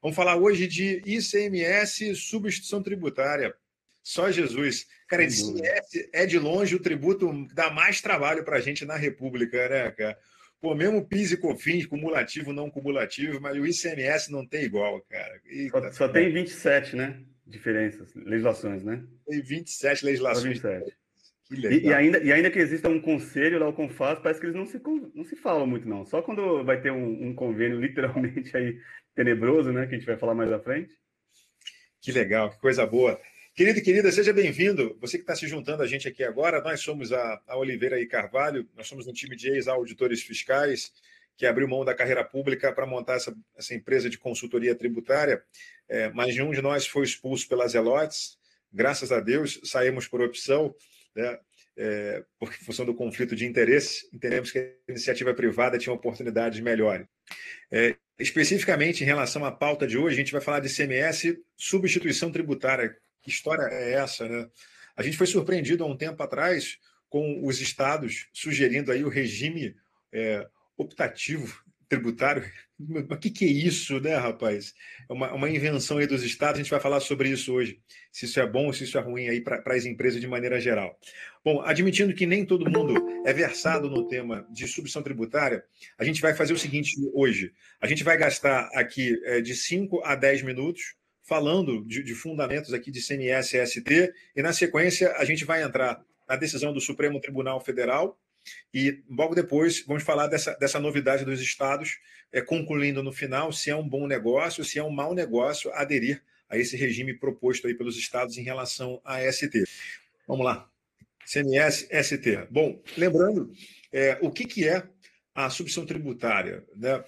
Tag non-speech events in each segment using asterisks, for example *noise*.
Vamos falar hoje de ICMS substituição tributária. Só Jesus. Cara, ICMS é de longe o tributo que dá mais trabalho para a gente na República, né, cara? Pô, mesmo PIS e COFINS, cumulativo, não cumulativo, mas o ICMS não tem igual, cara. Eita, só, só tem 27, né? Diferenças, legislações, né? Tem 27 legislações. Só 27. E, e, ainda, e ainda que exista um conselho lá, o Confas, parece que eles não se, não se falam muito, não. Só quando vai ter um, um convênio *laughs* literalmente aí tenebroso, né? Que a gente vai falar mais à frente. Que legal, que coisa boa. Querido e querida, seja bem-vindo. Você que está se juntando a gente aqui agora, nós somos a, a Oliveira e Carvalho, nós somos um time de ex-auditores fiscais que abriu mão da carreira pública para montar essa, essa, empresa de consultoria tributária, é, mas nenhum de nós foi expulso pelas Elotes. Graças a Deus, saímos por opção né? É, em função do conflito de interesse, entendemos que a iniciativa privada tinha oportunidades melhores. É, especificamente em relação à pauta de hoje, a gente vai falar de CMS, substituição tributária. Que história é essa, né? A gente foi surpreendido há um tempo atrás com os estados sugerindo aí o regime é, optativo tributário. Mas o que, que é isso, né, rapaz? É uma, uma invenção aí dos estados, a gente vai falar sobre isso hoje. Se isso é bom se isso é ruim aí para as empresas de maneira geral. Bom, admitindo que nem todo mundo é versado no tema de substituição tributária, a gente vai fazer o seguinte hoje. A gente vai gastar aqui é, de 5 a 10 minutos falando de, de fundamentos aqui de CMS e ST, e na sequência a gente vai entrar na decisão do Supremo Tribunal Federal, e logo depois vamos falar dessa, dessa novidade dos estados, é, concluindo no final se é um bom negócio, se é um mau negócio aderir a esse regime proposto aí pelos estados em relação à ST. Vamos lá. CMS, ST. Bom, lembrando, é, o que, que é a substituição tributária? Né?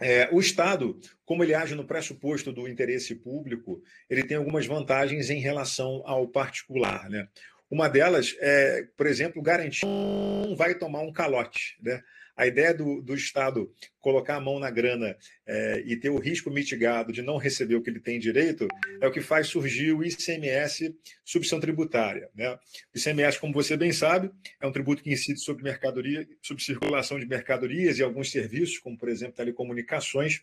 É, o Estado, como ele age no pressuposto do interesse público, ele tem algumas vantagens em relação ao particular. Né? Uma delas é, por exemplo, garantir não vai tomar um calote. Né? A ideia do, do Estado colocar a mão na grana é, e ter o risco mitigado de não receber o que ele tem direito é o que faz surgir o ICMS subção tributária. Né? O ICMS, como você bem sabe, é um tributo que incide sobre mercadoria, sobre circulação de mercadorias e alguns serviços, como, por exemplo, telecomunicações.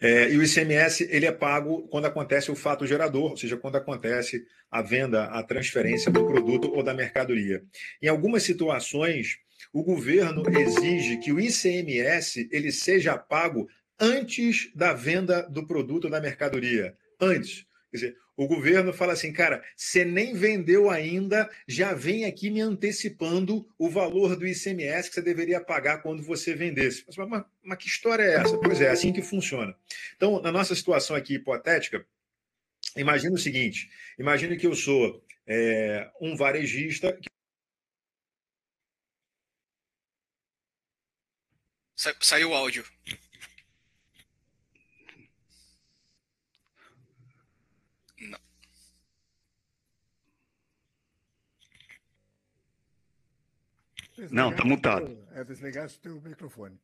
É, e o ICMS ele é pago quando acontece o fato gerador, ou seja, quando acontece a venda, a transferência do produto ou da mercadoria. Em algumas situações, o governo exige que o ICMS ele seja pago antes da venda do produto ou da mercadoria. Antes. Quer dizer, o governo fala assim, cara, você nem vendeu ainda, já vem aqui me antecipando o valor do ICMS que você deveria pagar quando você vendesse. Mas, mas, mas que história é essa? Pois é, é assim que funciona. Então, na nossa situação aqui hipotética, imagine o seguinte: imagine que eu sou é, um varejista. Saiu o áudio. Não, está mutado. É, desligasse o teu microfone.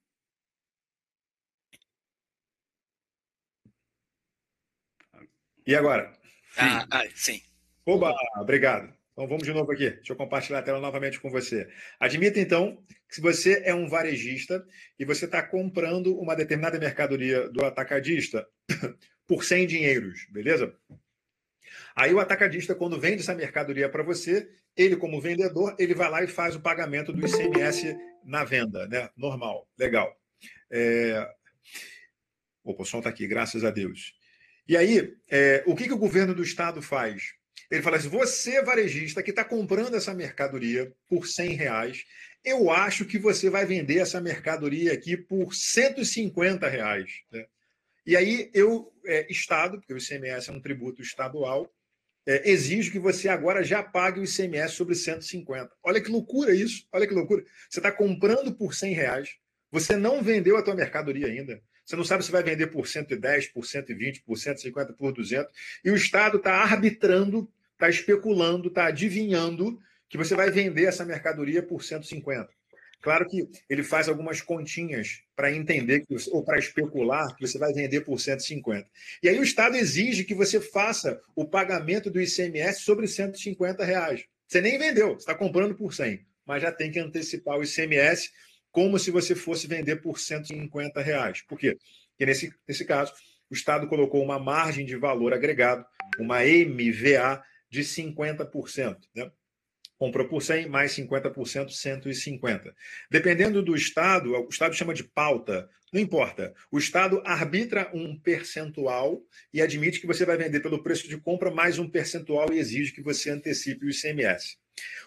E agora? Ah, ah, sim. Oba, obrigado. Então vamos de novo aqui. Deixa eu compartilhar a tela novamente com você. Admita então que se você é um varejista e você está comprando uma determinada mercadoria do atacadista *coughs* por 100 dinheiros, beleza? Aí o atacadista, quando vende essa mercadoria para você, ele, como vendedor, ele vai lá e faz o pagamento do ICMS na venda, né? Normal, legal. É... Opa, o som está aqui, graças a Deus. E aí, é... o que, que o governo do estado faz? Ele fala assim: você, varejista, que está comprando essa mercadoria por 100 reais, eu acho que você vai vender essa mercadoria aqui por 150 reais. Né? E aí eu, é, Estado, porque o ICMS é um tributo estadual, é, exige que você agora já pague o ICMS sobre 150. Olha que loucura isso, olha que loucura. Você está comprando por 100 reais, você não vendeu a tua mercadoria ainda, você não sabe se vai vender por 110, por 120, por 150, por 200, e o Estado está arbitrando, está especulando, está adivinhando que você vai vender essa mercadoria por 150. Claro que ele faz algumas continhas para entender que, ou para especular que você vai vender por 150. E aí o Estado exige que você faça o pagamento do ICMS sobre 150 reais. Você nem vendeu, você está comprando por 100, mas já tem que antecipar o ICMS como se você fosse vender por 150 reais. Por quê? que nesse, nesse caso, o Estado colocou uma margem de valor agregado, uma MVA, de 50%. Né? Comprou por 100, mais 50%, 150. Dependendo do Estado, o Estado chama de pauta, não importa. O Estado arbitra um percentual e admite que você vai vender pelo preço de compra mais um percentual e exige que você antecipe o ICMS.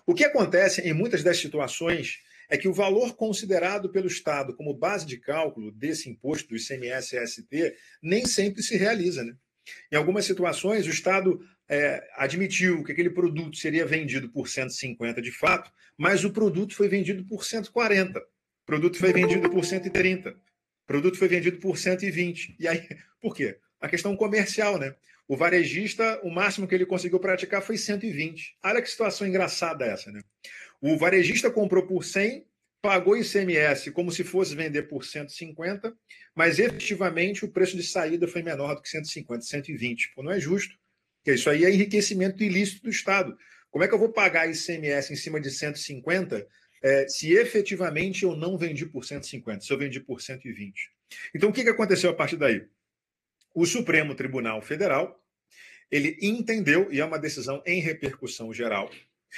O que acontece em muitas das situações é que o valor considerado pelo Estado como base de cálculo desse imposto do ICMS-ST nem sempre se realiza. Né? Em algumas situações, o Estado é, admitiu que aquele produto seria vendido por 150 de fato, mas o produto foi vendido por 140, o produto foi vendido por 130, o produto foi vendido por 120. E aí, *laughs* por quê? A questão comercial, né? O varejista, o máximo que ele conseguiu praticar foi 120. Olha que situação engraçada essa, né? O varejista comprou por 100, pagou ICMS como se fosse vender por 150, mas efetivamente o preço de saída foi menor do que 150, 120. Pô, não é justo. Porque isso aí é enriquecimento ilícito do Estado. Como é que eu vou pagar ICMS em cima de 150 é, se efetivamente eu não vendi por 150, se eu vendi por 120? Então, o que, que aconteceu a partir daí? O Supremo Tribunal Federal ele entendeu, e é uma decisão em repercussão geral,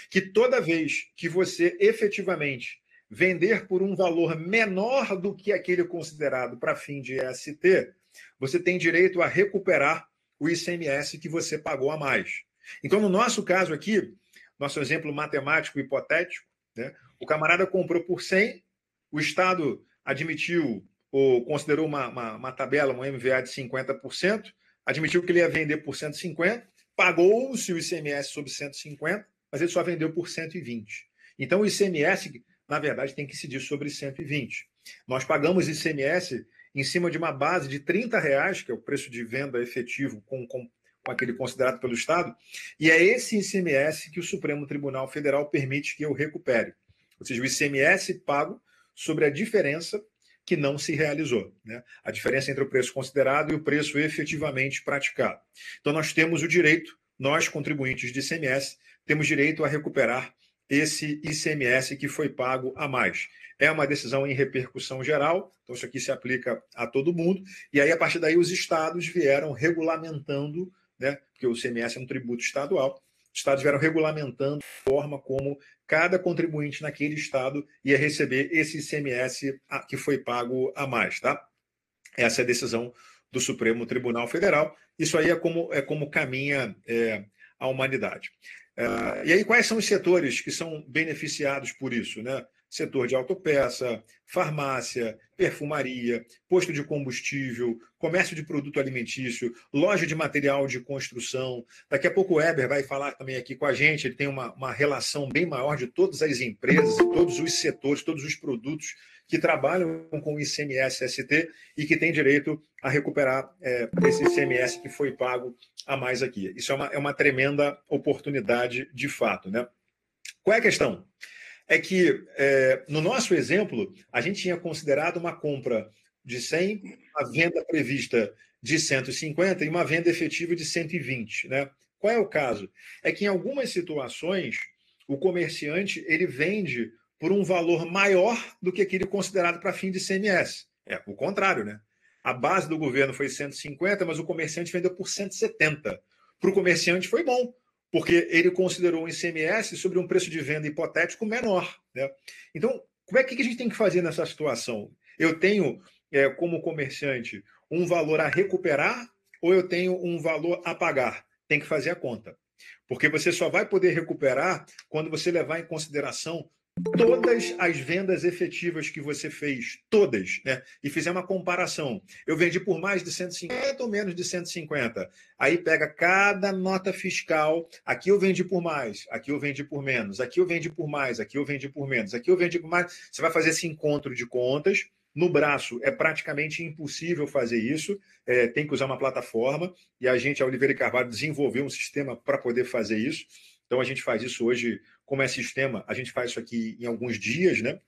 que toda vez que você efetivamente vender por um valor menor do que aquele considerado para fim de EST, você tem direito a recuperar o ICMS que você pagou a mais. Então, no nosso caso aqui, nosso exemplo matemático hipotético, né, o camarada comprou por 100, o Estado admitiu ou considerou uma, uma, uma tabela, uma MVA de 50%, admitiu que ele ia vender por 150, pagou-se o ICMS sobre 150, mas ele só vendeu por 120. Então, o ICMS, na verdade, tem que incidir sobre 120. Nós pagamos ICMS em cima de uma base de 30 reais, que é o preço de venda efetivo com, com, com aquele considerado pelo Estado, e é esse ICMS que o Supremo Tribunal Federal permite que eu recupere. Ou seja, o ICMS pago sobre a diferença que não se realizou. Né? A diferença entre o preço considerado e o preço efetivamente praticado. Então, nós temos o direito, nós, contribuintes de ICMS, temos direito a recuperar esse ICMS que foi pago a mais. É uma decisão em repercussão geral, então isso aqui se aplica a todo mundo, e aí a partir daí os estados vieram regulamentando, né, porque o ICMS é um tributo estadual, os estados vieram regulamentando a forma como cada contribuinte naquele estado ia receber esse ICMS que foi pago a mais, tá? Essa é a decisão do Supremo Tribunal Federal. Isso aí é como, é como caminha é, a humanidade. Uh, e aí, quais são os setores que são beneficiados por isso? Né? Setor de autopeça, farmácia, perfumaria, posto de combustível, comércio de produto alimentício, loja de material de construção. Daqui a pouco o Weber vai falar também aqui com a gente, ele tem uma, uma relação bem maior de todas as empresas, todos os setores, todos os produtos que trabalham com o ICMS-ST e que têm direito a recuperar é, esse ICMS que foi pago a mais aqui. Isso é uma, é uma tremenda oportunidade de fato. Né? Qual é a questão? É que, é, no nosso exemplo, a gente tinha considerado uma compra de 100, a venda prevista de 150 e uma venda efetiva de 120. Né? Qual é o caso? É que em algumas situações o comerciante ele vende por um valor maior do que aquele considerado para fim de CMS. É o contrário, né? A base do governo foi 150, mas o comerciante vendeu por 170. Para o comerciante foi bom, porque ele considerou um ICMS sobre um preço de venda hipotético menor. Né? Então, como é que a gente tem que fazer nessa situação? Eu tenho, é, como comerciante, um valor a recuperar ou eu tenho um valor a pagar? Tem que fazer a conta. Porque você só vai poder recuperar quando você levar em consideração todas as vendas efetivas que você fez, todas, né? E fizer uma comparação. Eu vendi por mais de 150 ou menos de 150. Aí pega cada nota fiscal. Aqui eu vendi por mais, aqui eu vendi por menos, aqui eu vendi por mais, aqui eu vendi por menos, aqui eu vendi por mais. Você vai fazer esse encontro de contas. No braço é praticamente impossível fazer isso, é, tem que usar uma plataforma, e a gente, a Oliveira e Carvalho, desenvolveu um sistema para poder fazer isso. Então a gente faz isso hoje como é sistema, a gente faz isso aqui em alguns dias, né?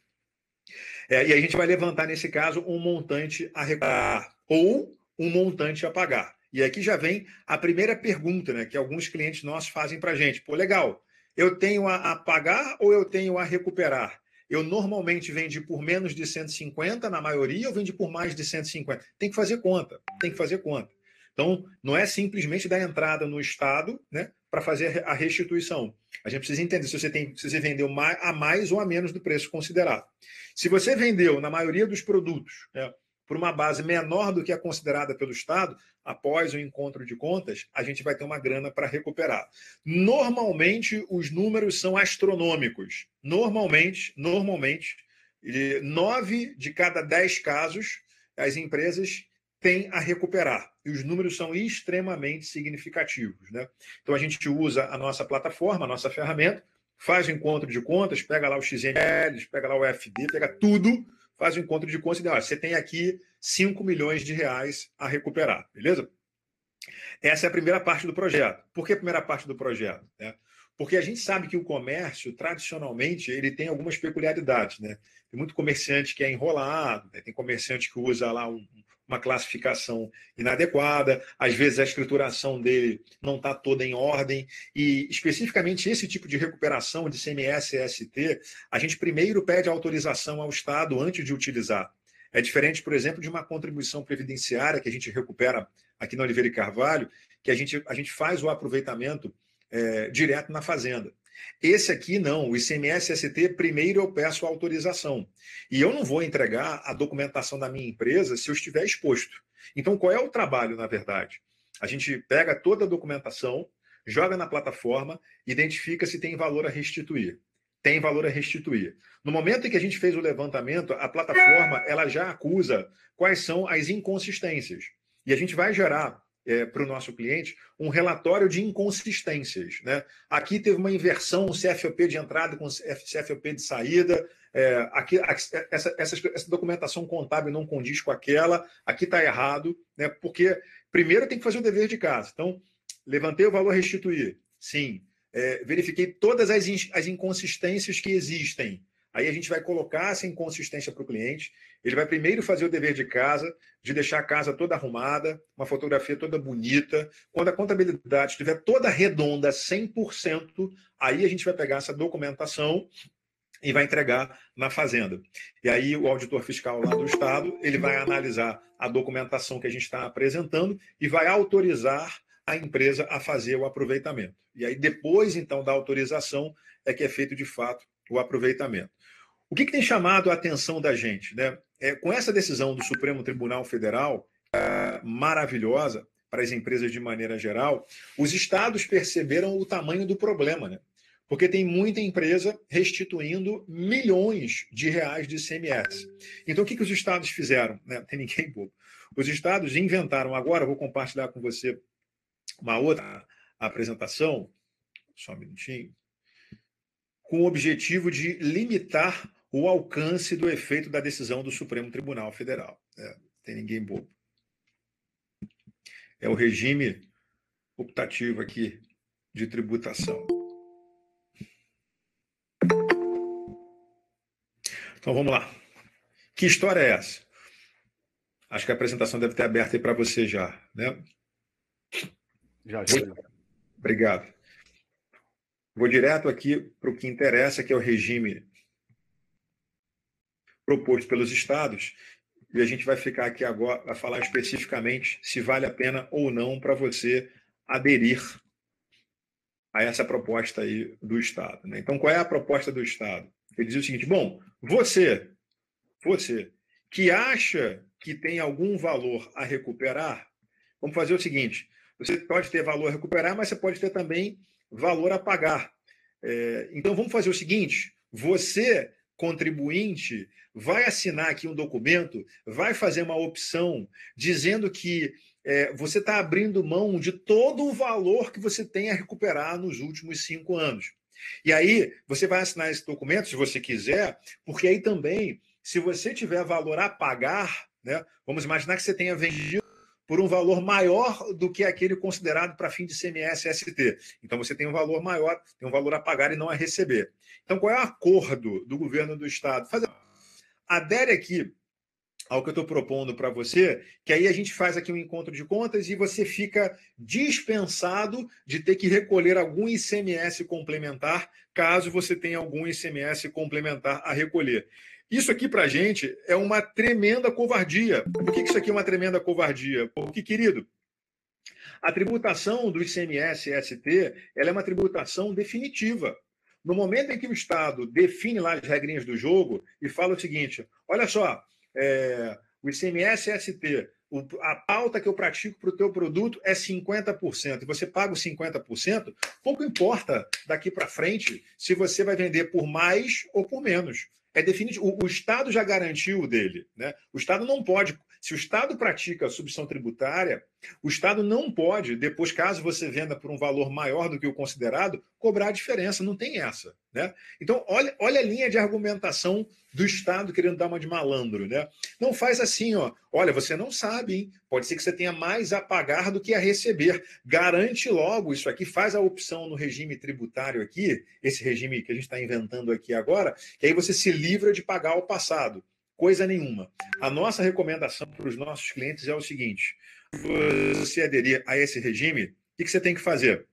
É, e a gente vai levantar, nesse caso, um montante a recuperar ou um montante a pagar. E aqui já vem a primeira pergunta, né? Que alguns clientes nossos fazem para a gente. Pô, legal, eu tenho a, a pagar ou eu tenho a recuperar? eu normalmente vendi por menos de 150, na maioria, eu vendi por mais de 150. Tem que fazer conta, tem que fazer conta. Então, não é simplesmente dar entrada no Estado né, para fazer a restituição. A gente precisa entender se você, tem, se você vendeu a mais ou a menos do preço considerado. Se você vendeu, na maioria dos produtos, né, por uma base menor do que a considerada pelo Estado, após o encontro de contas, a gente vai ter uma grana para recuperar. Normalmente, os números são astronômicos. Normalmente, normalmente, nove de cada dez casos, as empresas têm a recuperar. E os números são extremamente significativos. Né? Então, a gente usa a nossa plataforma, a nossa ferramenta, faz o encontro de contas, pega lá os XMLs, pega lá o FD, pega tudo faz o encontro de contas e diz, você tem aqui 5 milhões de reais a recuperar, beleza? Essa é a primeira parte do projeto. Por que a primeira parte do projeto? É, porque a gente sabe que o comércio, tradicionalmente, ele tem algumas peculiaridades. Né? Tem muito comerciante que é enrolado, né? tem comerciante que usa lá um, uma classificação inadequada, às vezes a escrituração dele não está toda em ordem, e especificamente esse tipo de recuperação de CMS e ST, a gente primeiro pede autorização ao Estado antes de utilizar. É diferente, por exemplo, de uma contribuição previdenciária que a gente recupera aqui na Oliveira e Carvalho, que a gente, a gente faz o aproveitamento é, direto na fazenda. Esse aqui não, o ICMS-ST, primeiro eu peço autorização. E eu não vou entregar a documentação da minha empresa se eu estiver exposto. Então, qual é o trabalho, na verdade? A gente pega toda a documentação, joga na plataforma, identifica se tem valor a restituir. Tem valor a restituir. No momento em que a gente fez o levantamento, a plataforma ela já acusa quais são as inconsistências. E a gente vai gerar é, para o nosso cliente um relatório de inconsistências. Né? Aqui teve uma inversão, CFOP de entrada com CFOP de saída. É, aqui, essa, essa, essa, documentação contábil não condiz com aquela, aqui está errado, né? porque primeiro tem que fazer o dever de casa. Então, levantei o valor restituir. Sim. É, verifiquei todas as, as inconsistências que existem. Aí a gente vai colocar essa inconsistência para o cliente. Ele vai primeiro fazer o dever de casa, de deixar a casa toda arrumada, uma fotografia toda bonita. Quando a contabilidade estiver toda redonda, 100%, aí a gente vai pegar essa documentação e vai entregar na fazenda. E aí o auditor fiscal lá do estado, ele vai analisar a documentação que a gente está apresentando e vai autorizar a empresa a fazer o aproveitamento. E aí depois então da autorização é que é feito de fato o aproveitamento. O que, que tem chamado a atenção da gente? Né? É, com essa decisão do Supremo Tribunal Federal, é, maravilhosa para as empresas de maneira geral, os estados perceberam o tamanho do problema, né? porque tem muita empresa restituindo milhões de reais de ICMS. Então, o que, que os estados fizeram? Né? Tem ninguém bobo. Os estados inventaram agora, vou compartilhar com você uma outra apresentação, só um minutinho, com o objetivo de limitar o alcance do efeito da decisão do Supremo Tribunal Federal. É, tem ninguém bobo. É o regime optativo aqui de tributação. Então vamos lá. Que história é essa? Acho que a apresentação deve ter aberto aí para você já, né? Já, já. Obrigado. Vou direto aqui para o que interessa, que é o regime proposto pelos estados, e a gente vai ficar aqui agora a falar especificamente se vale a pena ou não para você aderir a essa proposta aí do Estado. Né? Então, qual é a proposta do Estado? Ele diz o seguinte: bom, você, você que acha que tem algum valor a recuperar, vamos fazer o seguinte: você pode ter valor a recuperar, mas você pode ter também valor a pagar. É, então, vamos fazer o seguinte: você contribuinte vai assinar aqui um documento, vai fazer uma opção dizendo que é, você está abrindo mão de todo o valor que você tem a recuperar nos últimos cinco anos. E aí você vai assinar esse documento, se você quiser, porque aí também, se você tiver valor a pagar, né, vamos imaginar que você tenha vendido por um valor maior do que aquele considerado para fim de CMS ST. Então você tem um valor maior, tem um valor a pagar e não a receber. Então qual é o acordo do governo do estado? Fazer adere aqui ao que eu estou propondo para você, que aí a gente faz aqui um encontro de contas e você fica dispensado de ter que recolher algum ICMS complementar, caso você tenha algum ICMS complementar a recolher. Isso aqui para a gente é uma tremenda covardia. Por que isso aqui é uma tremenda covardia? Porque, querido, a tributação do ICMS e ST ela é uma tributação definitiva. No momento em que o Estado define lá as regrinhas do jogo e fala o seguinte: olha só, é, o ICMS e ST, a pauta que eu pratico para o teu produto é 50%, e você paga os 50%, pouco importa daqui para frente se você vai vender por mais ou por menos. É definitivo. O, o Estado já garantiu o dele. Né? O Estado não pode se o Estado pratica a substituição tributária, o Estado não pode, depois, caso você venda por um valor maior do que o considerado, cobrar a diferença. Não tem essa. Né? Então, olha, olha a linha de argumentação do Estado querendo dar uma de malandro. Né? Não faz assim, ó. Olha, você não sabe, hein? Pode ser que você tenha mais a pagar do que a receber. Garante logo isso aqui, faz a opção no regime tributário aqui, esse regime que a gente está inventando aqui agora, que aí você se livra de pagar o passado. Coisa nenhuma. A nossa recomendação para os nossos clientes é o seguinte: você aderir a esse regime, o que você tem que fazer?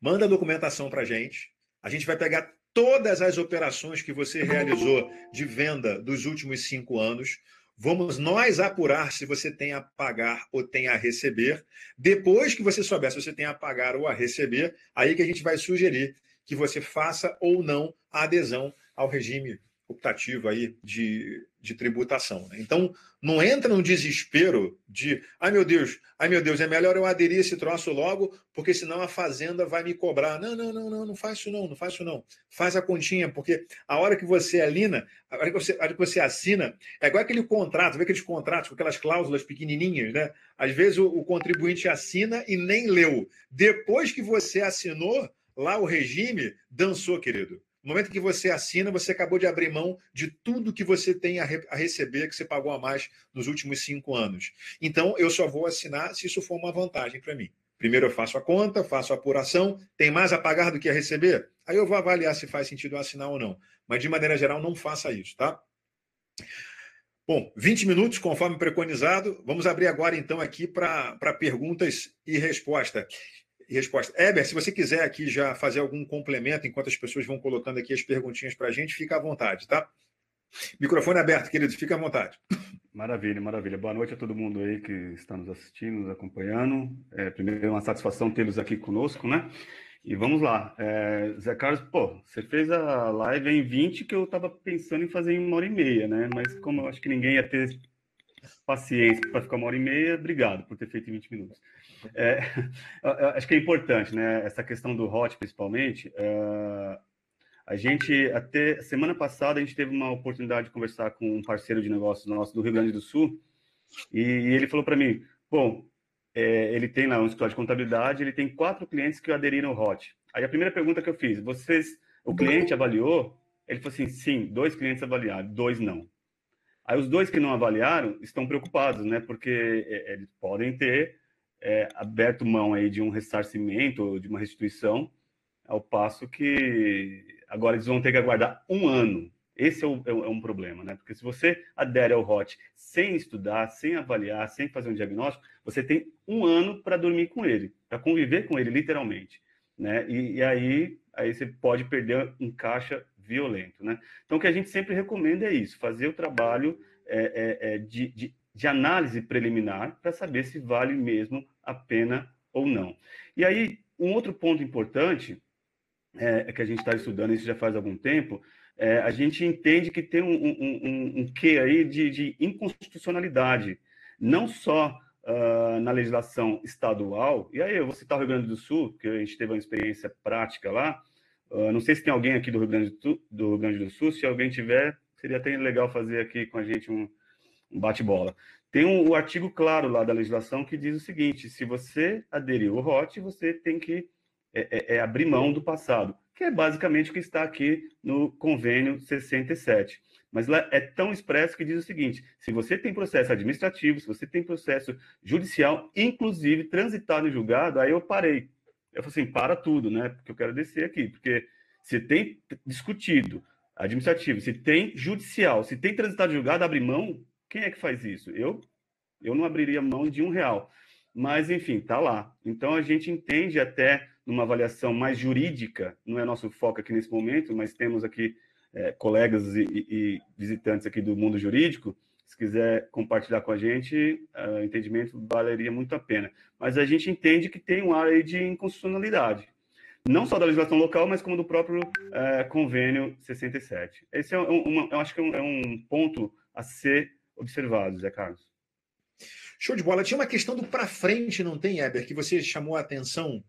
Manda a documentação para a gente. A gente vai pegar todas as operações que você realizou de venda dos últimos cinco anos. Vamos nós apurar se você tem a pagar ou tem a receber. Depois que você souber se você tem a pagar ou a receber, aí que a gente vai sugerir que você faça ou não a adesão ao regime optativo aí de, de tributação. Né? Então, não entra num desespero de, ai meu Deus, ai meu Deus, é melhor eu aderir esse troço logo, porque senão a fazenda vai me cobrar. Não, não, não, não, não faz isso não, não faz isso não. Faz a continha, porque a hora que você alina, a hora que você, hora que você assina, é igual aquele contrato, vê aqueles contratos com aquelas cláusulas pequenininhas, né? Às vezes o, o contribuinte assina e nem leu. Depois que você assinou, lá o regime dançou, querido. No momento que você assina, você acabou de abrir mão de tudo que você tem a, re a, receber, que você pagou a mais nos últimos cinco anos. Então, eu só vou assinar se isso for uma vantagem para mim. Primeiro eu faço a conta, faço a apuração, tem mais a pagar do que a receber? Aí eu vou avaliar se faz sentido assinar ou não. Mas, de maneira geral, não faça isso, tá? Bom, 20 minutos, conforme preconizado. Vamos abrir agora, então, aqui para perguntas e respostas resposta. Eber, se você quiser aqui já fazer algum complemento enquanto as pessoas vão colocando aqui as perguntinhas para a gente, fica à vontade, tá? Microfone aberto, querido, fica à vontade. Maravilha, maravilha. Boa noite a todo mundo aí que está nos assistindo, nos acompanhando. É, primeiro, uma satisfação tê-los aqui conosco, né? E vamos lá. É, Zé Carlos, pô, você fez a live em 20 que eu estava pensando em fazer em uma hora e meia, né? Mas como eu acho que ninguém ia ter paciência para ficar uma hora e meia, obrigado por ter feito em 20 minutos. É, acho que é importante, né? Essa questão do hot, principalmente. É, a gente, até semana passada, a gente teve uma oportunidade de conversar com um parceiro de negócios nosso do Rio Grande do Sul, e, e ele falou para mim: bom, é, ele tem lá um escritório de contabilidade, ele tem quatro clientes que aderiram ao hot. Aí a primeira pergunta que eu fiz: vocês, o cliente avaliou? Ele falou assim: sim, dois clientes avaliaram, dois não. Aí os dois que não avaliaram estão preocupados, né? Porque é, eles podem ter é, aberto mão aí de um ressarcimento, de uma restituição, ao passo que agora eles vão ter que aguardar um ano. Esse é, o, é, é um problema, né? Porque se você adere ao ROT sem estudar, sem avaliar, sem fazer um diagnóstico, você tem um ano para dormir com ele, para conviver com ele, literalmente. Né? E, e, aí, aí você pode perder um caixa violento, né? Então, o que a gente sempre recomenda é isso, fazer o trabalho é, é, é de, de de análise preliminar para saber se vale mesmo a pena ou não. E aí, um outro ponto importante é, que a gente está estudando isso já faz algum tempo, é, a gente entende que tem um, um, um, um quê aí de, de inconstitucionalidade, não só uh, na legislação estadual, e aí eu vou citar o Rio Grande do Sul, que a gente teve uma experiência prática lá, uh, não sei se tem alguém aqui do Rio Grande do, Sul, do Rio Grande do Sul, se alguém tiver, seria até legal fazer aqui com a gente um, bate-bola. Tem um, um, artigo claro lá da legislação que diz o seguinte: se você aderiu ao ROT, você tem que é, é, é abrir mão do passado, que é basicamente o que está aqui no convênio 67. Mas lá é tão expresso que diz o seguinte: se você tem processo administrativo, se você tem processo judicial, inclusive transitado em julgado, aí eu parei. Eu falei assim: para tudo, né? Porque eu quero descer aqui, porque se tem discutido administrativo, se tem judicial, se tem transitado em julgado, abre mão, Quem é que faz isso? Eu, eu não abriria mão de um real. Mas, enfim, está lá. Então, a gente entende até numa avaliação mais jurídica, não é nosso foco aqui nesse momento, mas temos aqui é, colegas e, e, visitantes aqui do mundo jurídico, se quiser compartilhar com a gente, o entendimento valeria muito a pena. Mas a gente entende que tem um ar aí de inconstitucionalidade, não só da legislação local, mas como do próprio é, convênio 67. Esse é uma, eu acho que é um, é um ponto a ser observado, Zé Carlos. Show de bola. Tinha uma questão do para frente, não tem, Heber, que você chamou a atenção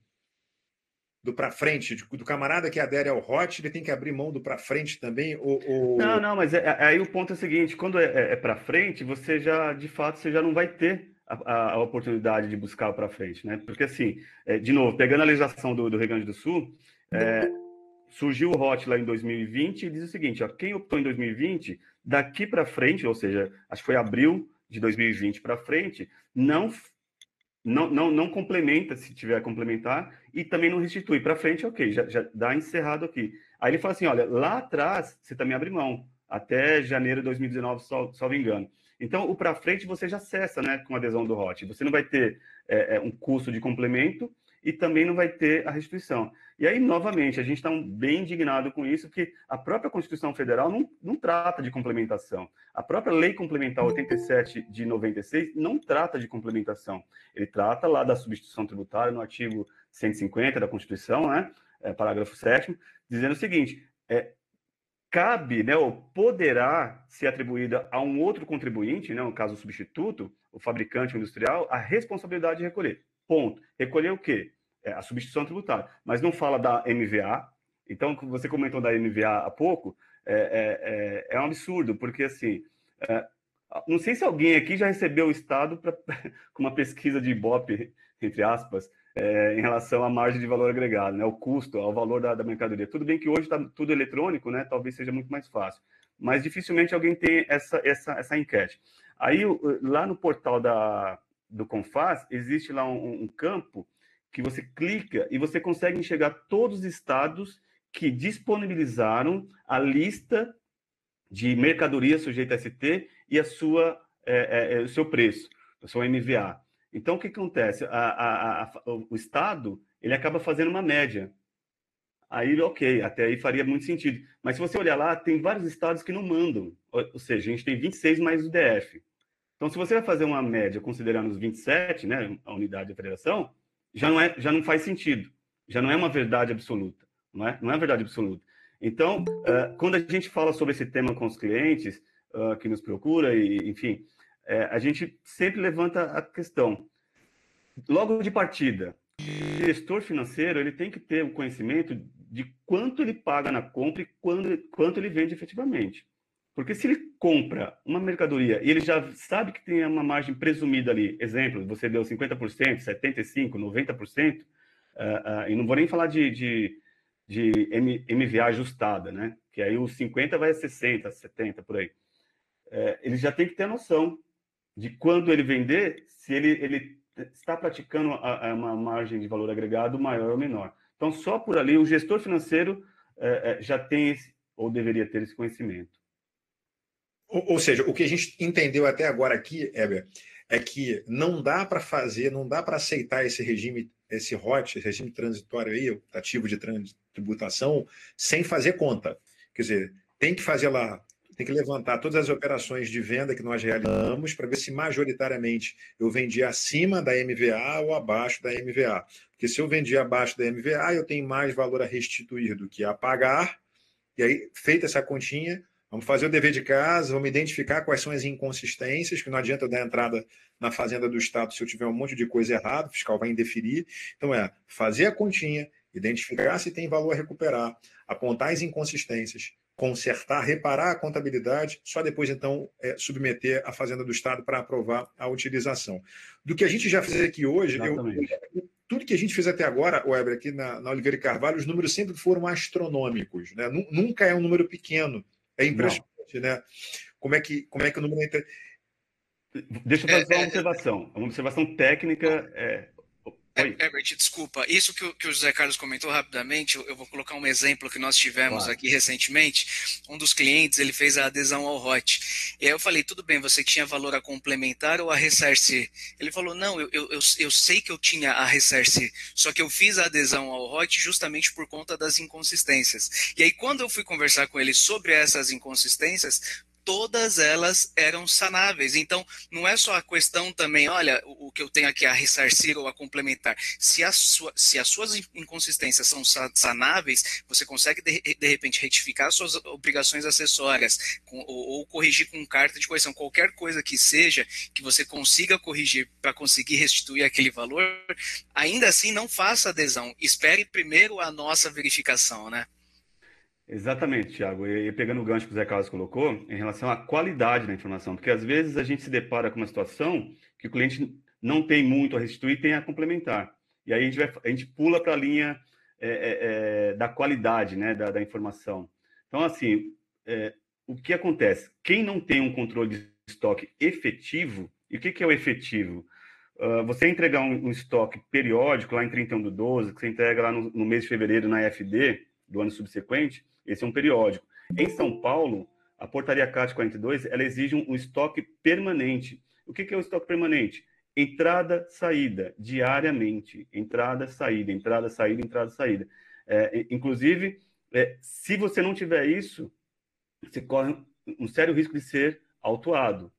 do para frente, do camarada que adere ao hot, ele tem que abrir mão do para frente também? Ou, ou... Não, não, mas é, é, aí o ponto é o seguinte: quando é, é, é para frente, você já, de fato, você já não vai ter a, a oportunidade de buscar para frente, né? Porque assim, é, de novo, pegando a legislação do, do Rio Grande do Sul, é, surgiu o hot lá em 2020 e diz o seguinte: ó, quem optou em 2020, daqui para frente, ou seja, acho que foi abril de 2020 para frente, não não, não, não complementa se tiver a complementar e também não restitui. Para frente, ok, já, já dá encerrado aqui. Aí ele fala assim: olha, lá atrás você também abre mão, até janeiro de 2019, só, me engano. Então, o para frente você já cessa né, com a adesão do ROT. Você não vai ter é, é, um custo de complemento e também não vai ter a restituição. E aí, novamente, a gente está bem indignado com isso, porque a própria Constituição Federal não, não trata de complementação. A própria Lei Complementar 87 de 96 não trata de complementação. Ele trata lá da substituição tributária no artigo 150 da Constituição, né, é, parágrafo 7 dizendo o seguinte, é, cabe, né, ou poderá ser atribuída a um outro contribuinte, né, no caso o substituto, o fabricante industrial, a responsabilidade de recolher. Ponto. Recolher o quê? É a substituição tributária. Mas não fala da MVA. Então, você comentou da MVA há pouco, é, é, é, é um absurdo, porque assim, é, não sei se alguém aqui já recebeu o Estado pra, *laughs* com uma pesquisa de Ibope, entre aspas, é, em relação à margem de valor agregado, né, o custo, ao valor da, da mercadoria. Tudo bem que hoje está tudo eletrônico, né, talvez seja muito mais fácil, mas dificilmente alguém tem essa, essa, essa enquete. Aí, lá no portal da, do Confaz, existe lá um, um campo que você clica e você consegue enxergar todos os estados que disponibilizaram a lista de mercadoria sujeita a ST e a sua, é, é, é, o seu preço, a sua MVA. Então, o que acontece? A, a, a, o Estado ele acaba fazendo uma média. Aí, ok, até aí faria muito sentido. Mas se você olhar lá, tem vários estados que não mandam. Ou seja, a gente tem 26 mais o DF. Então, se você vai fazer uma média considerando os 27, né, a unidade de federação, já não, é, já não faz sentido. Já não é uma verdade absoluta. Não é, não é uma verdade absoluta. Então, uh, quando a gente fala sobre esse tema com os clientes uh, que nos procura, e, enfim, uh, a gente sempre levanta a questão. Logo de partida, o gestor financeiro ele tem que ter o conhecimento de quanto ele paga na compra e quando, quanto ele vende efetivamente. Porque se ele compra uma mercadoria e ele já sabe que tem uma margem presumida ali, exemplo, você deu 50%, 75%, 90%, uh, uh, e não vou nem falar de, de, de MVA ajustada, né? Que aí os 50 vai a 60, 70, por aí. Uh, ele já tem que ter a noção de quando ele vender, se ele, ele está praticando a, a uma margem de valor agregado maior ou menor. Então, só por ali, o gestor financeiro uh, já tem esse, ou deveria ter esse conhecimento. Ou, ou, seja, o que a gente entendeu até agora aqui, Heber, é que não dá para fazer, não dá para aceitar esse regime, esse ROT, esse regime transitório aí, ativo de tributação, sem fazer conta. Quer dizer, tem que fazer lá, tem que levantar todas as operações de venda que nós realizamos para ver se majoritariamente eu vendi acima da MVA ou abaixo da MVA. Porque se eu vendi abaixo da MVA, eu tenho mais valor a restituir do que a pagar, e aí, feita essa continha, Vamos fazer o dever de casa, vamos identificar quais são as inconsistências, que não adianta dar entrada na fazenda do Estado se eu tiver um monte de coisa errada, o fiscal vai indeferir. Então, é fazer a continha, identificar se tem valor a recuperar, apontar as inconsistências, consertar, reparar a contabilidade, só depois, então, é, submeter a Fazenda do Estado para aprovar a utilização. Do que a gente já fez aqui hoje, eu, tudo que a gente fez até agora, Weber, aqui na, na Oliveira e Carvalho, os números sempre foram astronômicos. Né? Nunca é um número pequeno é impressionante, Não. né? Como é que, como é que o número. Deixa eu fazer uma observação. Uma observação técnica. É... Herbert, desculpa. Isso que o, que o, José Carlos comentou rapidamente, eu, eu, vou colocar um exemplo que nós tivemos claro. aqui recentemente. Um dos clientes, ele fez a adesão ao HOT. E aí eu falei, tudo bem, você tinha valor a complementar ou a ressarcir? Ele falou, não, eu, eu, eu sei que eu tinha a ressarcir, só que eu fiz a adesão ao HOT justamente por conta das inconsistências. E aí, quando eu fui conversar com ele sobre essas inconsistências, todas elas eram sanáveis. Então, não é só a questão também, olha, o, o que eu tenho aqui a ressarcir ou a complementar. Se, a sua, se as suas inconsistências são sanáveis, você consegue, de, de repente, retificar suas obrigações acessórias com, ou, ou, corrigir com carta de correção. Qualquer coisa que seja que você consiga corrigir para conseguir restituir aquele valor, ainda assim, não faça adesão. Espere primeiro a nossa verificação, né? Exatamente, Thiago. E pegando o gancho que o Zé Carlos colocou, em relação à qualidade da informação, porque às vezes a gente se depara com uma situação que o cliente não tem muito a restituir, tem a complementar. E aí a gente, vai, a gente pula para a linha é, é, é, da qualidade né, da, da, informação. Então, assim, é, o que acontece? Quem não tem um controle de estoque efetivo, e o que, que é o efetivo? Uh, você entregar um, um, estoque periódico lá em 31 do 12, que você entrega lá no, no mês de fevereiro na FD do ano subsequente, esse é um periódico. Em São Paulo, a portaria CAT 42, ela exige um, estoque permanente. O que, que é o estoque permanente? Entrada, saída, diariamente. Entrada, saída, entrada, saída, entrada, saída. É, inclusive, é, se você não tiver isso, você corre um sério risco de ser autuado.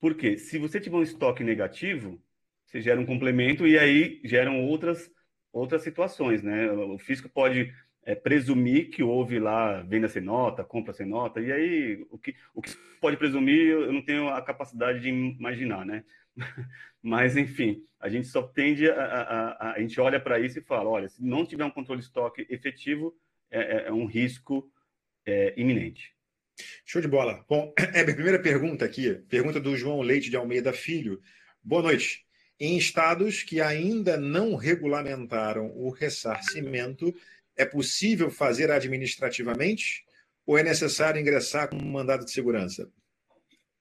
Por quê? Se você tiver um estoque negativo, você gera um complemento e aí geram outras, outras situações, né? O fisco pode é, presumir que houve lá venda sem nota, compra sem nota, e aí o que, o que pode presumir eu não tenho a capacidade de imaginar, né? *laughs* Mas, enfim, a gente só tende a. A, a, a gente olha para isso e fala: olha, se não tiver um controle de estoque efetivo, é, é, é um risco é, iminente. Show de bola. Bom, *clears throat* a primeira pergunta aqui, pergunta do João Leite de Almeida Filho. Boa noite. Em estados que ainda não regulamentaram o ressarcimento, é possível fazer administrativamente ou é necessário ingressar com um mandado de segurança?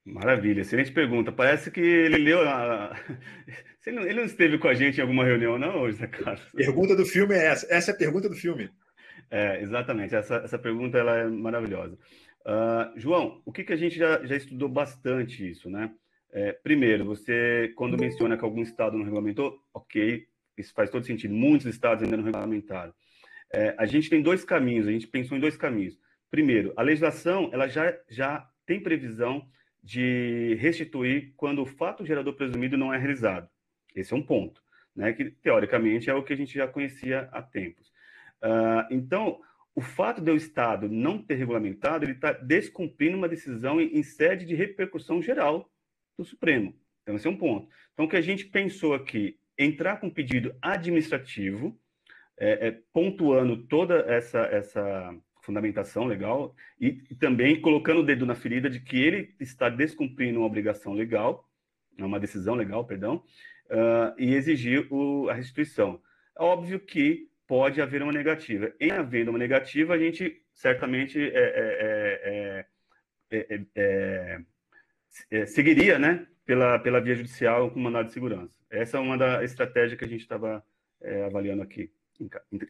Maravilha, excelente pergunta. Parece que ele leu a. *laughs* Ele não esteve com a gente em alguma reunião, não, José Carlos? Pergunta do filme é essa. Essa é a pergunta do filme. É, exatamente. Essa, essa pergunta ela é maravilhosa. Uh, João, o que, que a gente já, já estudou bastante isso, né? É, primeiro, você, quando menciona que algum estado não regulamentou, ok, isso faz todo sentido. Muitos estados ainda não regulamentaram. É, a gente tem dois caminhos, a gente pensou em dois caminhos. Primeiro, a legislação ela já, já tem previsão de restituir quando o fato gerador presumido não é realizado. Esse é um ponto, né, que teoricamente é o que a gente já conhecia há tempos. Uh, então, o fato de o Estado não ter regulamentado, ele está descumprindo uma decisão em, em sede de repercussão geral do Supremo. Então, esse é um ponto. Então, o que a gente pensou aqui, entrar com pedido administrativo, é, é, pontuando toda essa, essa fundamentação legal e, também colocando o dedo na ferida de que ele está descumprindo uma obrigação legal, uma decisão legal, perdão, uh, e exigir o, a restituição. É óbvio que pode haver uma negativa. Em havendo uma negativa, a gente certamente é, é, é, seguiria né, pela, pela via judicial com mandado de segurança. Essa é uma da estratégia que a gente estava avaliando aqui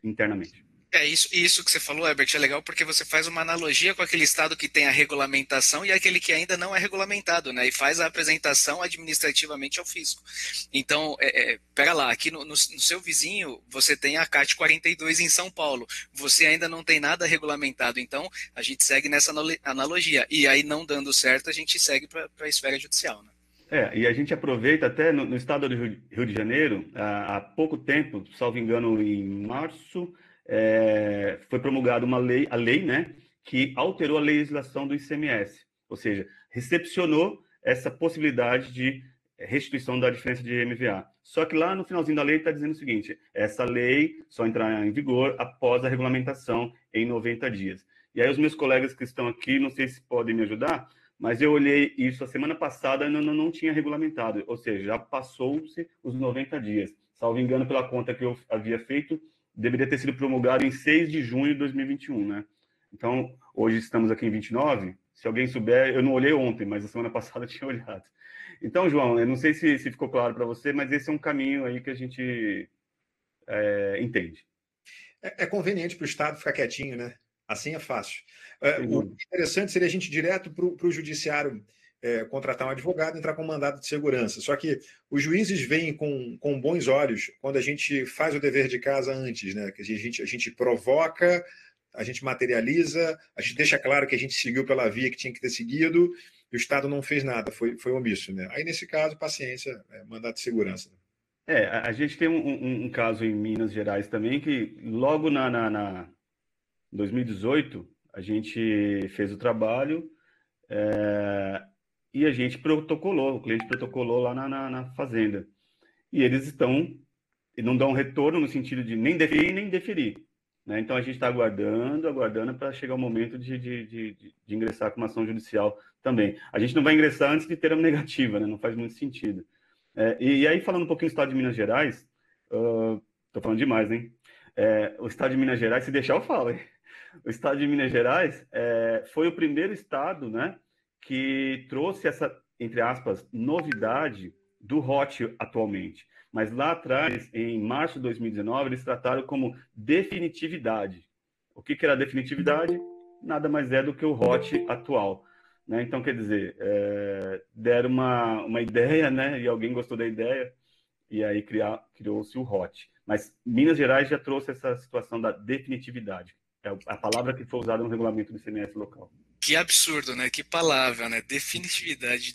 internamente. É isso, isso que você falou, Herbert, é legal porque você faz uma analogia com aquele estado que tem a regulamentação e aquele que ainda não é regulamentado, né? E faz a apresentação administrativamente ao fisco. Então, é, é, pera lá, aqui no, no, no, seu vizinho você tem a CAT 42 em São Paulo. Você ainda não tem nada regulamentado. Então, a gente segue nessa analogia. E aí, não dando certo, a gente segue para a esfera judicial, né? É, e a gente aproveita até no, no estado do Rio, de Janeiro, há, há, pouco tempo, salvo engano, em março, é, foi promulgada uma lei, a lei, né, que alterou a legislação do ICMS, ou seja, recepcionou essa possibilidade de restituição da diferença de MVA. Só que lá no finalzinho da lei está dizendo o seguinte: essa lei só entrará em vigor após a regulamentação em 90 dias. E aí os meus colegas que estão aqui, não sei se podem me ajudar, mas eu olhei isso a semana passada e não, não tinha regulamentado, ou seja, já passou-se os 90 dias. Salvo engano, pela conta que eu havia feito, deveria ter sido promulgado em 6 de junho de 2021, né? Então, hoje estamos aqui em 29. Se alguém souber, eu não olhei ontem, mas a semana *laughs* passada tinha olhado. Então, João, eu não sei se, se ficou claro para você, mas esse é um caminho aí que a gente é, entende. É, é conveniente para o Estado ficar quietinho, né? Assim é fácil. É, o interessante seria a gente direto para o judiciário é, contratar um advogado, entrar com um mandado de segurança. Só que os juízes veem com, com bons olhos quando a gente faz o dever de casa antes, né? Que a gente, a gente provoca, a gente materializa, a gente deixa claro que a gente seguiu pela via que tinha que ter seguido, e o Estado não fez nada, foi, foi omisso. Né? Aí, nesse caso, paciência, é, mandado de segurança. É, a gente tem um, um, um, caso em Minas Gerais também que logo na, na, na 2018 a gente fez o trabalho, é, e a gente protocolou, o cliente protocolou lá na, na, na fazenda. E eles estão, e não dão retorno no sentido de nem deferir nem deferir. Né? Então a gente está aguardando, aguardando para chegar o momento de, de, de, de, ingressar com uma ação judicial também. A gente não vai ingressar antes de ter a negativa, né? não faz muito sentido. É, e, e, aí, falando um pouquinho do estado de Minas Gerais, estou uh, falando demais, hein? É, o estado de Minas Gerais, se deixar, eu falo, hein? O estado de Minas Gerais é, foi o primeiro estado, né, que trouxe essa, entre aspas, novidade do ROT atualmente. Mas lá atrás, em março de 2019, eles trataram como definitividade. O que, que era definitividade? Nada mais é do que o ROT atual. Né? Então, quer dizer, é, deram uma, uma ideia, né? e alguém gostou da ideia, e aí criou-se o ROT. Mas Minas Gerais já trouxe essa situação da definitividade. É a palavra que foi usada no regulamento do ICMS local. Que absurdo, né? Que palavra, né? Definitividade.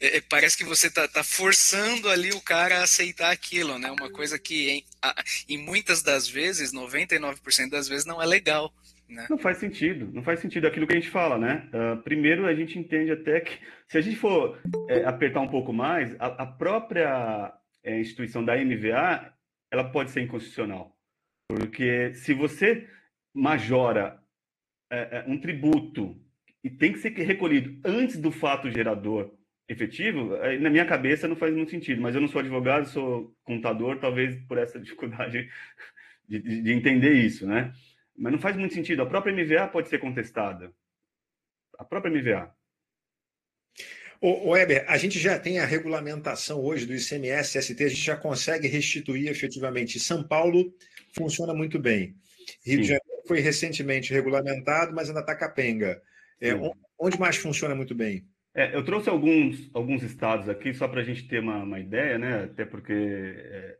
É, é, parece que você tá, tá, forçando ali o cara a aceitar aquilo, né? Uma coisa que em, a, em muitas das vezes, 99% das vezes, não é legal. Né? Não faz sentido, não faz sentido aquilo que a gente fala, né? Uh, primeiro, a gente entende até que, se a gente for é, apertar um pouco mais, a, a própria é, instituição da MVA, ela pode ser inconstitucional. Porque se você majora é, é, um tributo e tem que ser recolhido antes do fato gerador efetivo, na minha cabeça não faz muito sentido, mas eu não sou advogado, sou contador, talvez por essa *laughs* dificuldade de, de, de entender isso, né? Mas não faz muito sentido. A própria MVA pode ser contestada. A própria MVA. O Weber, a gente já tem a regulamentação hoje do ICMS, ST, a gente já consegue restituir efetivamente. São Paulo funciona muito bem. Rio Sim. de Janeiro foi recentemente regulamentado, mas ainda está capenga. É, onde mais funciona muito bem? É, eu trouxe alguns, alguns estados aqui só para a gente ter uma, uma, ideia, né? Até porque é,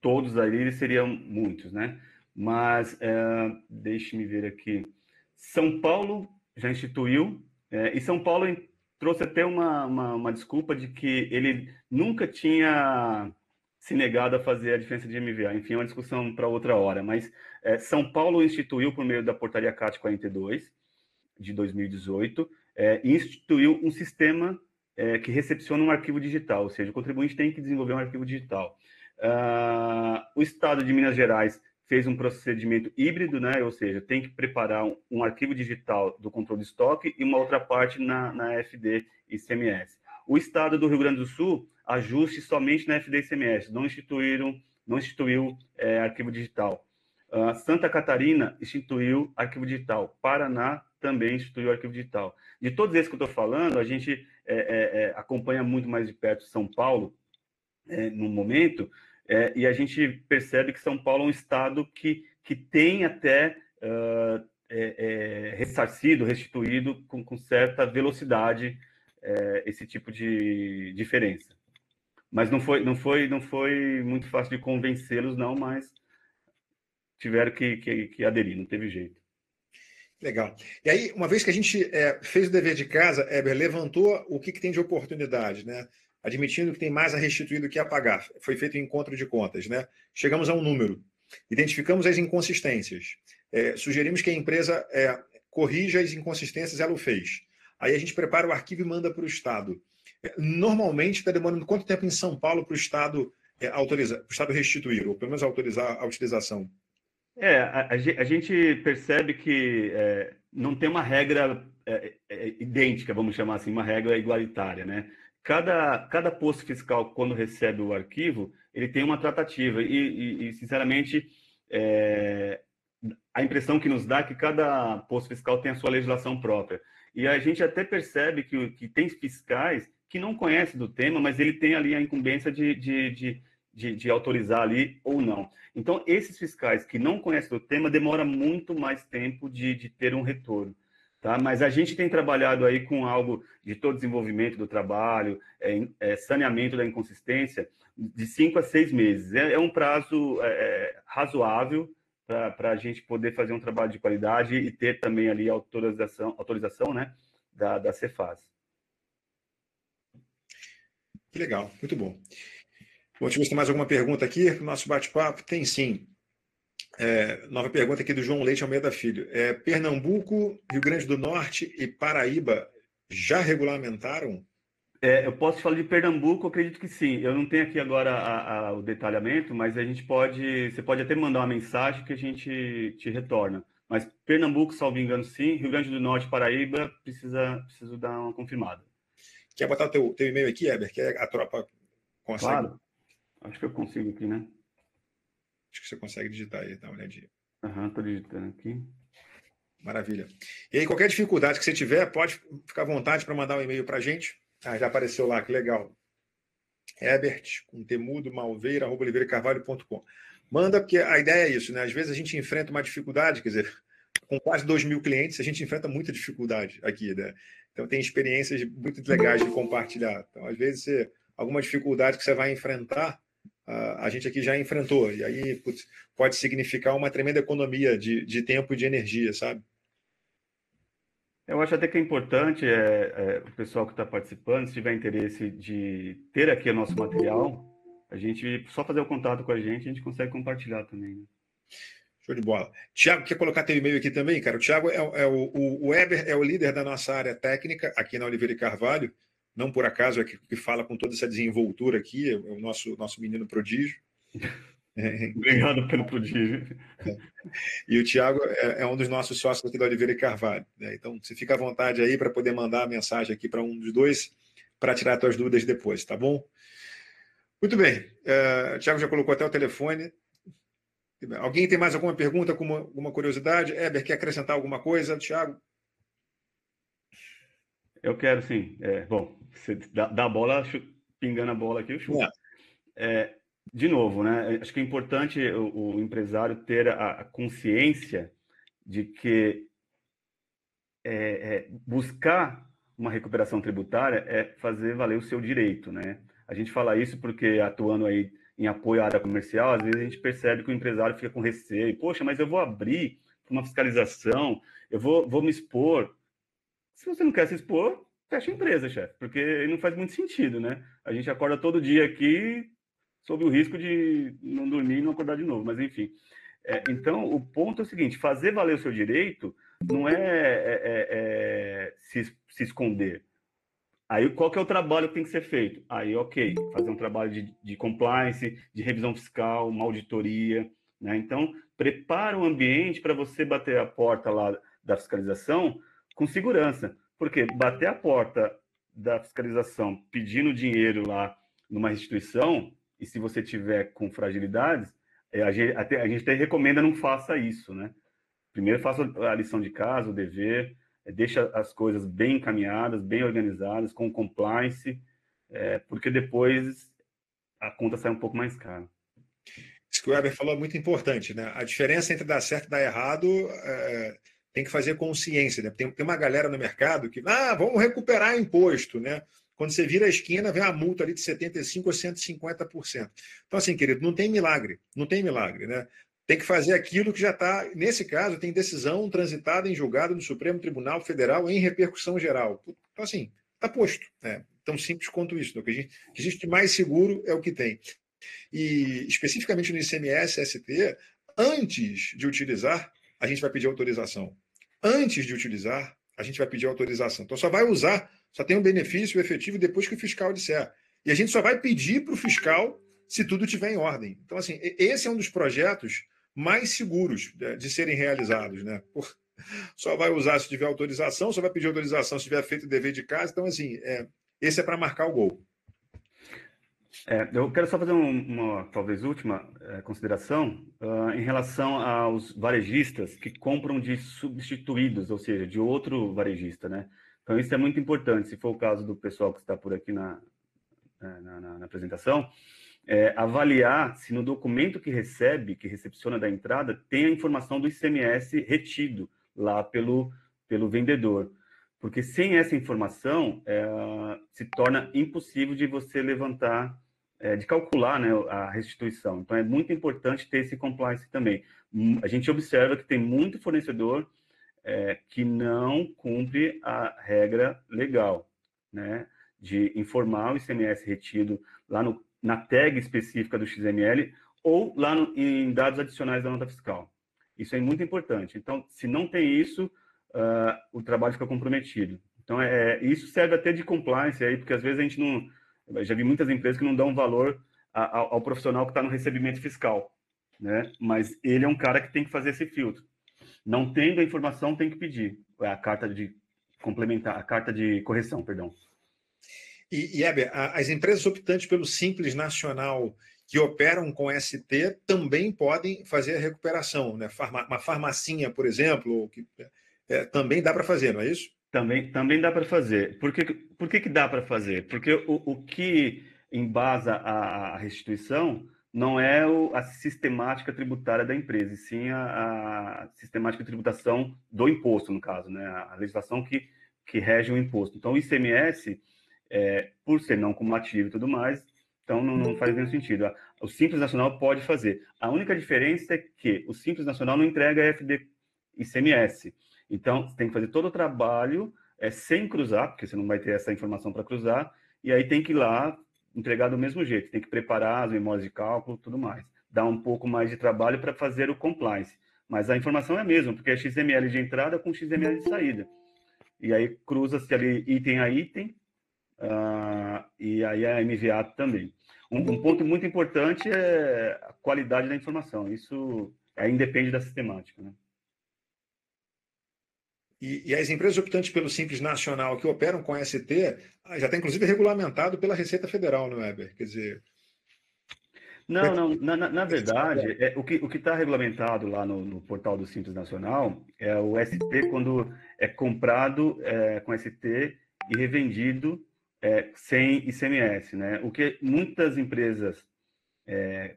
todos ali seriam muitos, né? Mas é, deixe-me ver aqui. São Paulo já instituiu, é, e São Paulo trouxe até uma, uma, uma, desculpa de que ele nunca tinha se negado a fazer a diferença de MVA. Enfim, é uma discussão para outra hora. Mas é, São Paulo instituiu, por meio da portaria CAT 42, de 2018, é, instituiu um sistema é, que recepciona um arquivo digital, ou seja, o contribuinte tem que desenvolver um arquivo digital. Uh, o Estado de Minas Gerais fez um procedimento híbrido, né? ou seja, tem que preparar um, um arquivo digital do controle de estoque e uma outra parte na, na FD ICMS. O Estado do Rio Grande do Sul ajuste somente na FD ICMS, não instituíram, não instituiu é, arquivo digital. Uh, Santa Catarina instituiu arquivo digital. Paraná também instituiu arquivo digital. De todos esses que eu estou falando, a gente é, é, é, acompanha muito mais de perto São Paulo é, no momento, é, e a gente percebe que São Paulo é um estado que, que tem até uh, ressarcido, restituído com, com certa velocidade esse tipo de diferença. Mas não foi, não foi, não foi muito fácil de convencê-los, não, mas tiveram que, que, que aderir, não teve jeito. Legal. E aí, uma vez que a gente é, fez o dever de casa, Eber levantou o que, que tem de oportunidade, né? Admitindo que tem mais a restituir do que a pagar. Foi feito um encontro de contas, né? Chegamos a um número. Identificamos as inconsistências. É, sugerimos que a empresa é, corrija as inconsistências, ela o fez. Aí a gente prepara o arquivo e manda para o Estado. É, normalmente está demorando quanto tempo em São Paulo para o Estado é, autorizar, o Estado restituir, ou pelo menos autorizar a utilização? É, a, a gente percebe que é, não tem uma regra é, é, idêntica, vamos chamar assim, uma regra igualitária, né? Cada, cada posto fiscal, quando recebe o arquivo, ele tem uma tratativa e, e, e sinceramente, é, a impressão que nos dá é que cada posto fiscal tem a sua legislação própria. E a gente até percebe que, que tem fiscais que não conhecem do tema, mas ele tem ali a incumbência de, de, de de, de, autorizar ali ou não. Então, esses fiscais que não conhecem o tema demora muito mais tempo de, de ter um retorno. Tá? Mas a gente tem trabalhado aí com algo de todo desenvolvimento do trabalho, é, é, saneamento da inconsistência, de cinco a seis meses. É, é um prazo é, é, razoável para a gente poder fazer um trabalho de qualidade e ter também ali autorização, autorização né, da, da Cefaz. Que legal, muito bom. Bom, deixa ver se tem mais alguma pergunta aqui no nosso bate-papo. Tem sim. É, nova pergunta aqui do João Leite Almeida Filho. É, Pernambuco, Rio Grande do Norte e Paraíba já regulamentaram? É, eu posso falar de Pernambuco, acredito que sim. Eu não tenho aqui agora a, a, o detalhamento, mas a gente pode, você pode até mandar uma mensagem que a gente te retorna. Mas Pernambuco, salvo engano, sim. Rio Grande do Norte, Paraíba, precisa, preciso dar uma confirmada. Quer botar o teu, teu e-mail aqui, Eber? Que a tropa consegue? Claro. Acho que eu consigo aqui, né? Acho que você consegue digitar aí, dá uma olhadinha. Aham, tô digitando aqui. Maravilha. E aí, qualquer dificuldade que você tiver, pode ficar à vontade para mandar um e-mail para a gente. Ah, já apareceu lá, que legal. Herbert, com temudo, malveira, arroba oliveiracarvalho.com. Manda, porque a ideia é isso, né? Às vezes a gente enfrenta uma dificuldade, quer dizer, com quase 2 mil clientes, a gente enfrenta muita dificuldade aqui, né? Então, tem experiências muito legais de compartilhar. Então, às vezes, você, alguma dificuldade que você vai enfrentar, a gente aqui já enfrentou. E aí putz, pode significar uma tremenda economia de, de tempo e de energia, sabe? Eu acho até que é importante é, é o pessoal que está participando, se tiver interesse de ter aqui o nosso material, a gente só fazer o contato com a gente, a gente consegue compartilhar também. Né? Show de bola. Tiago, quer colocar teu e-mail aqui também, cara? O Tiago é, é, o, o, Weber é o líder da nossa área técnica aqui na Oliveira e Carvalho não por acaso é que, que fala com toda essa desenvoltura aqui, é o nosso, nosso menino prodígio. Obrigado pelo prodígio. E o Tiago é, é, um dos nossos sócios aqui da Oliveira e Carvalho. Né? Então, você fica à vontade aí para poder mandar a mensagem aqui para um dos dois para tirar suas dúvidas depois, tá bom? Muito bem. Uh, o Tiago já colocou até o telefone. Alguém tem mais alguma pergunta, alguma, alguma curiosidade? Eber, quer acrescentar alguma coisa? Tiago? Eu quero sim. É, bom, você dá, dá a bola, pingando a bola aqui, eu chuto. É. É, de novo, né? Acho que é importante o, o empresário ter a, a, consciência de que é, é, buscar uma recuperação tributária é fazer valer o seu direito, né? A gente fala isso porque atuando aí em apoio à área comercial, às vezes a gente percebe que o empresário fica com receio. Poxa, mas eu vou abrir uma fiscalização, eu vou, vou me expor. Se você não quer se expor, fecha a empresa, chefe, porque não faz muito sentido, né? A gente acorda todo dia aqui sob o risco de não dormir e não acordar de novo, mas enfim. É, então, o ponto é o seguinte: fazer valer o seu direito não é, é, é, é se, se, esconder. Aí, qual que é o trabalho que tem que ser feito? Aí, ok, fazer um trabalho de, de compliance, de revisão fiscal, uma auditoria. Né? Então, prepara o ambiente para você bater a porta lá da fiscalização com segurança. Porque bater a porta da fiscalização pedindo dinheiro lá numa instituição, e se você tiver com fragilidades, é, a, gente, até, a gente até recomenda não faça isso, né? Primeiro faça a lição de casa, o dever, deixa as coisas bem encaminhadas, bem organizadas, com compliance, é, porque depois a conta sai um pouco mais cara. Isso que o Weber falou é muito importante, né? A diferença entre dar certo e dar errado é, tem que fazer consciência, né? Tem, tem uma galera no mercado que, ah, vamos recuperar imposto, né? Quando você vira a esquina, vem a multa ali de 75% a 150%. Então, assim, querido, não tem milagre, não tem milagre, né? Tem que fazer aquilo que já está, nesse caso, tem decisão transitada em julgado no Supremo Tribunal Federal em repercussão geral. Então, assim, está posto. Né? Tão simples quanto isso. O que, gente, o que existe mais seguro é o que tem. E, especificamente no ICMS ST, antes de utilizar, a gente vai pedir autorização. Antes de utilizar, a gente vai pedir autorização. Então, só vai usar, só tem um benefício efetivo depois que o fiscal disser. E a gente só vai pedir para o fiscal se tudo estiver em ordem. Então, assim, esse é um dos projetos mais seguros de, de serem realizados, né? Por, só vai usar se tiver autorização, só vai pedir autorização se tiver feito o dever de casa. Então, assim, é, esse é para marcar o gol. É, eu quero só fazer um, uma, talvez, última é, consideração uh, em relação aos varejistas que compram de substituídos, ou seja, de outro varejista, né? Então, isso é muito importante. Se for o caso do pessoal que está por aqui na, é, na, na, na apresentação, é, avaliar se no documento que recebe, que recepciona da entrada, tem a informação do ICMS retido lá pelo, pelo vendedor. Porque sem essa informação, é, se torna impossível de você levantar, é, de calcular né, a restituição. Então, é muito importante ter esse compliance também. A gente observa que tem muito fornecedor é, que não cumpre a regra legal, né, de informar o ICMS retido lá no, na tag específica do XML ou lá no, em dados adicionais da nota fiscal. Isso é muito importante. Então, se não tem isso, uh, o trabalho fica comprometido. Então, é, isso serve até de compliance aí, porque às vezes a gente não. Já vi muitas empresas que não dão valor a, ao, ao profissional que está no recebimento fiscal, né? Mas ele é um cara que tem que fazer esse filtro. Não tendo a informação, tem que pedir a carta de complementar, a carta de correção, perdão. E, e Heber, as empresas optantes pelo Simples Nacional que operam com ST também podem fazer a recuperação, né? Uma farmacinha, por exemplo, que, é, também dá para fazer, não é isso? Também, também dá para fazer. Por que, por que, que dá para fazer? Porque o, o que embasa a, a restituição não é o, a sistemática tributária da empresa, e sim a, a, sistemática tributação do imposto, no caso, né? a legislação que, que rege o imposto. Então, o ICMS, é, por ser não cumulativo e tudo mais, então não, não faz nenhum sentido. O Simples Nacional pode fazer. A única diferença é que o Simples Nacional não entrega FD ICMS. Então, você tem que fazer todo o trabalho é, sem cruzar, porque você não vai ter essa informação para cruzar, e aí tem que ir lá entregar do mesmo jeito, tem que preparar as memórias de cálculo tudo mais. Dá um pouco mais de trabalho para fazer o compliance. Mas a informação é a mesma, porque é XML de entrada com XML de saída. E aí cruza-se ali item a item, uh, e aí é MVA também. Um, um, ponto muito importante é a qualidade da informação. Isso aí independe da sistemática. Né? E, e, as empresas optantes pelo Simples Nacional que operam com ST ah, já está inclusive regulamentado pela Receita Federal, não é, Weber? Quer dizer. Não, não, na, na verdade, é, o que o está regulamentado lá no, no, portal do Simples Nacional é o ST quando é comprado é, com ST e revendido é, sem ICMS, né? O que muitas empresas é,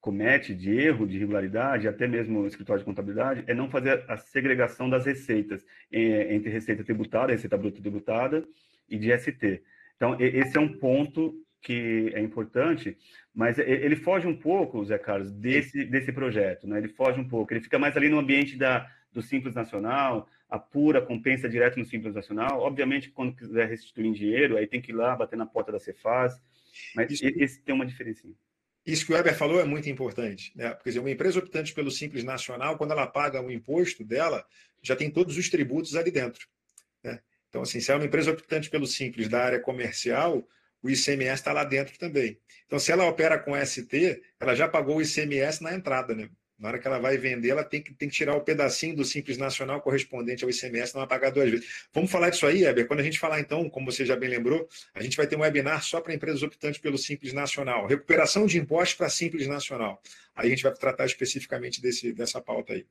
comete de erro, de irregularidade, até mesmo o escritório de contabilidade, é não fazer a segregação das receitas é, entre receita tributada, receita bruta tributada e de ST. Então, esse é um ponto que é importante, mas ele foge um pouco, Zé Carlos, desse, desse projeto, né? Ele foge um pouco, ele fica mais ali no ambiente da, do Simples Nacional, a pura compensa direto no Simples Nacional. Obviamente, quando quiser restituir em dinheiro, aí tem que ir lá bater na porta da Cefaz, mas Isso. esse tem uma diferença. Isso que o Weber falou é muito importante. Né? Porque dizer, uma empresa optante pelo Simples Nacional, quando ela paga o imposto dela, já tem todos os tributos ali dentro. Né? Então, assim, se é uma empresa optante pelo Simples da área comercial, o ICMS está lá dentro também. Então, se ela opera com ST, ela já pagou o ICMS na entrada, né? Na hora que ela vai vender, ela tem que, tem que tirar o pedacinho do Simples Nacional correspondente ao ICMS, não vai pagar duas vezes. Vamos falar disso aí, Heber. Quando a gente falar, então, como você já bem lembrou, a gente vai ter um webinar só para empresas optantes pelo Simples Nacional. Recuperação de impostos para Simples Nacional. Aí a gente vai tratar especificamente desse, dessa pauta aí.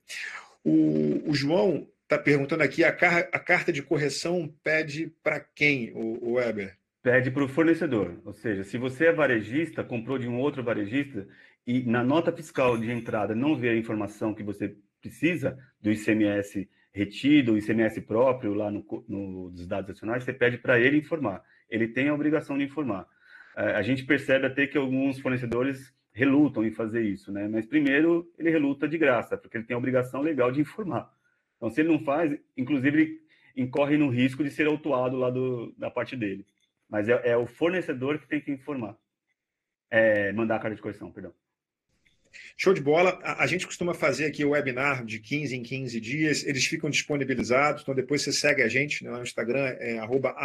O, o João está perguntando aqui: a, car a, carta de correção pede para quem, o, o Weber? Pede para o fornecedor. Ou seja, se você é varejista, comprou de um outro varejista, e na nota fiscal de entrada não vê a informação que você precisa do ICMS retido, o ICMS próprio lá no, no, nos dados adicionais, você pede para ele informar. Ele tem a obrigação de informar. A gente percebe até que alguns fornecedores relutam em fazer isso, né? Mas primeiro ele reluta de graça, porque ele tem a obrigação legal de informar. Então, se ele não faz, inclusive ele incorre no risco de ser autuado lá do, da parte dele. Mas é, é o fornecedor que tem que informar. É, mandar a carta de correção, perdão. Show de bola. A, a, gente costuma fazer aqui o webinar de 15 em 15 dias, eles ficam disponibilizados, então depois você segue a gente né, no Instagram, é arroba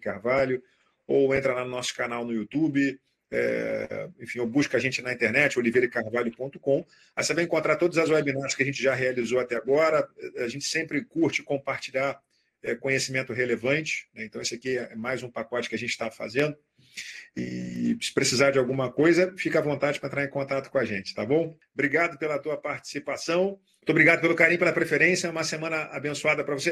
Carvalho, ou entra lá no nosso canal no YouTube, é, enfim, ou busca a gente na internet, oliveirecarvalho.com. Aí você vai encontrar todas as webinars que a gente já realizou até agora. A gente sempre curte compartilhar é, conhecimento relevante, né? então esse aqui é mais um pacote que a gente está fazendo. E se precisar de alguma coisa, fica à vontade para entrar em contato com a gente, tá bom? Obrigado pela tua participação. Muito obrigado pelo carinho, pela preferência. Uma semana abençoada para você.